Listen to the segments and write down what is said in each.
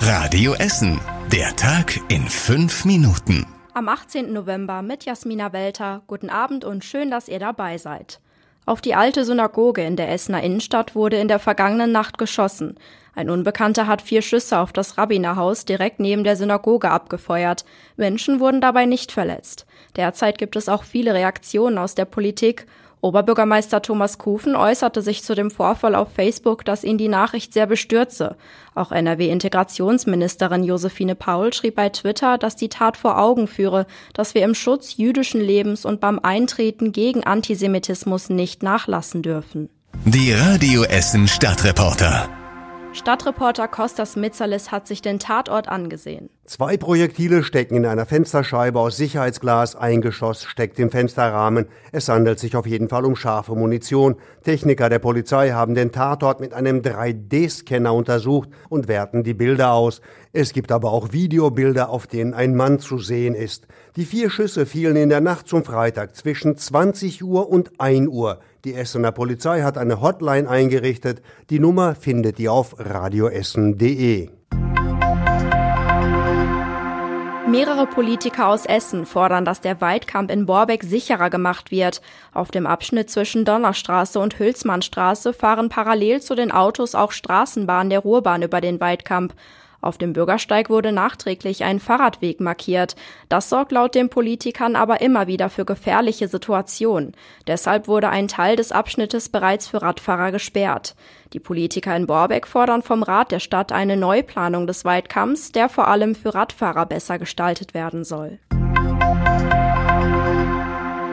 Radio Essen. Der Tag in fünf Minuten. Am 18. November mit Jasmina Welter. Guten Abend und schön, dass ihr dabei seid. Auf die alte Synagoge in der Essener Innenstadt wurde in der vergangenen Nacht geschossen. Ein Unbekannter hat vier Schüsse auf das Rabbinerhaus direkt neben der Synagoge abgefeuert. Menschen wurden dabei nicht verletzt. Derzeit gibt es auch viele Reaktionen aus der Politik Oberbürgermeister Thomas Kufen äußerte sich zu dem Vorfall auf Facebook, dass ihn die Nachricht sehr bestürze. Auch NRW-Integrationsministerin Josephine Paul schrieb bei Twitter, dass die Tat vor Augen führe, dass wir im Schutz jüdischen Lebens und beim Eintreten gegen Antisemitismus nicht nachlassen dürfen. Die Radio Essen Stadtreporter. Stadtreporter Kostas Mitzalis hat sich den Tatort angesehen. Zwei Projektile stecken in einer Fensterscheibe aus Sicherheitsglas, ein Geschoss steckt im Fensterrahmen. Es handelt sich auf jeden Fall um scharfe Munition. Techniker der Polizei haben den Tatort mit einem 3D-Scanner untersucht und werten die Bilder aus. Es gibt aber auch Videobilder, auf denen ein Mann zu sehen ist. Die vier Schüsse fielen in der Nacht zum Freitag zwischen 20 Uhr und 1 Uhr. Die Essener Polizei hat eine Hotline eingerichtet. Die Nummer findet ihr auf radioessen.de. Mehrere Politiker aus Essen fordern, dass der Weidkamp in Borbeck sicherer gemacht wird. Auf dem Abschnitt zwischen Donnerstraße und Hülsmannstraße fahren parallel zu den Autos auch Straßenbahnen der Ruhrbahn über den Weidkamp. Auf dem Bürgersteig wurde nachträglich ein Fahrradweg markiert. Das sorgt laut den Politikern aber immer wieder für gefährliche Situationen. Deshalb wurde ein Teil des Abschnittes bereits für Radfahrer gesperrt. Die Politiker in Borbeck fordern vom Rat der Stadt eine Neuplanung des Weitkamps, der vor allem für Radfahrer besser gestaltet werden soll.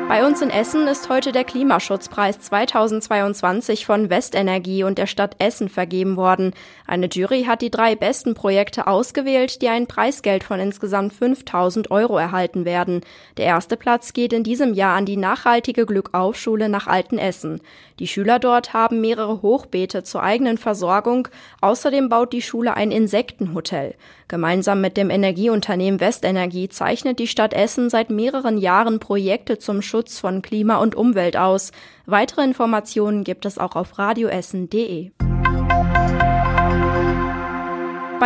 Bei uns in Essen ist heute der Klimaschutzpreis 2022 von Westenergie und der Stadt Essen vergeben worden. Eine Jury hat die drei besten Projekte ausgewählt, die ein Preisgeld von insgesamt 5000 Euro erhalten werden. Der erste Platz geht in diesem Jahr an die nachhaltige Glückaufschule nach Altenessen. Die Schüler dort haben mehrere Hochbeete zur eigenen Versorgung. Außerdem baut die Schule ein Insektenhotel. Gemeinsam mit dem Energieunternehmen Westenergie zeichnet die Stadt Essen seit mehreren Jahren Projekte zum Schutz von Klima und Umwelt aus. Weitere Informationen gibt es auch auf radioessen.de.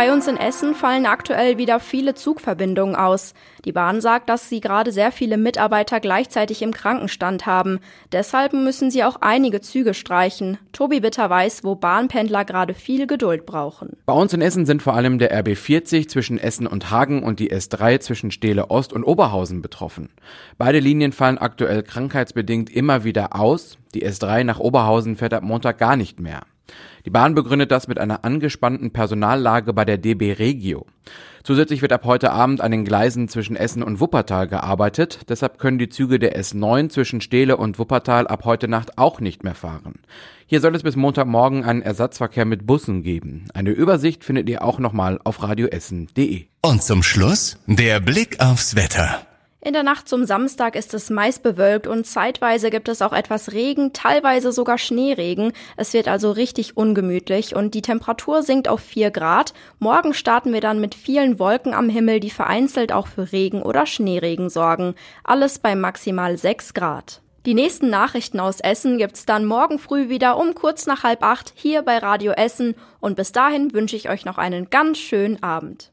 Bei uns in Essen fallen aktuell wieder viele Zugverbindungen aus. Die Bahn sagt, dass sie gerade sehr viele Mitarbeiter gleichzeitig im Krankenstand haben. Deshalb müssen sie auch einige Züge streichen. Tobi Bitter weiß, wo Bahnpendler gerade viel Geduld brauchen. Bei uns in Essen sind vor allem der RB40 zwischen Essen und Hagen und die S3 zwischen Steele Ost und Oberhausen betroffen. Beide Linien fallen aktuell krankheitsbedingt immer wieder aus. Die S3 nach Oberhausen fährt ab Montag gar nicht mehr. Die Bahn begründet das mit einer angespannten Personallage bei der DB Regio. Zusätzlich wird ab heute Abend an den Gleisen zwischen Essen und Wuppertal gearbeitet. Deshalb können die Züge der S9 zwischen Steele und Wuppertal ab heute Nacht auch nicht mehr fahren. Hier soll es bis Montagmorgen einen Ersatzverkehr mit Bussen geben. Eine Übersicht findet ihr auch nochmal auf radioessen.de. Und zum Schluss der Blick aufs Wetter. In der Nacht zum Samstag ist es meist bewölkt und zeitweise gibt es auch etwas Regen, teilweise sogar Schneeregen. Es wird also richtig ungemütlich und die Temperatur sinkt auf 4 Grad. Morgen starten wir dann mit vielen Wolken am Himmel, die vereinzelt auch für Regen oder Schneeregen sorgen. Alles bei maximal 6 Grad. Die nächsten Nachrichten aus Essen gibt's dann morgen früh wieder um kurz nach halb acht hier bei Radio Essen und bis dahin wünsche ich euch noch einen ganz schönen Abend.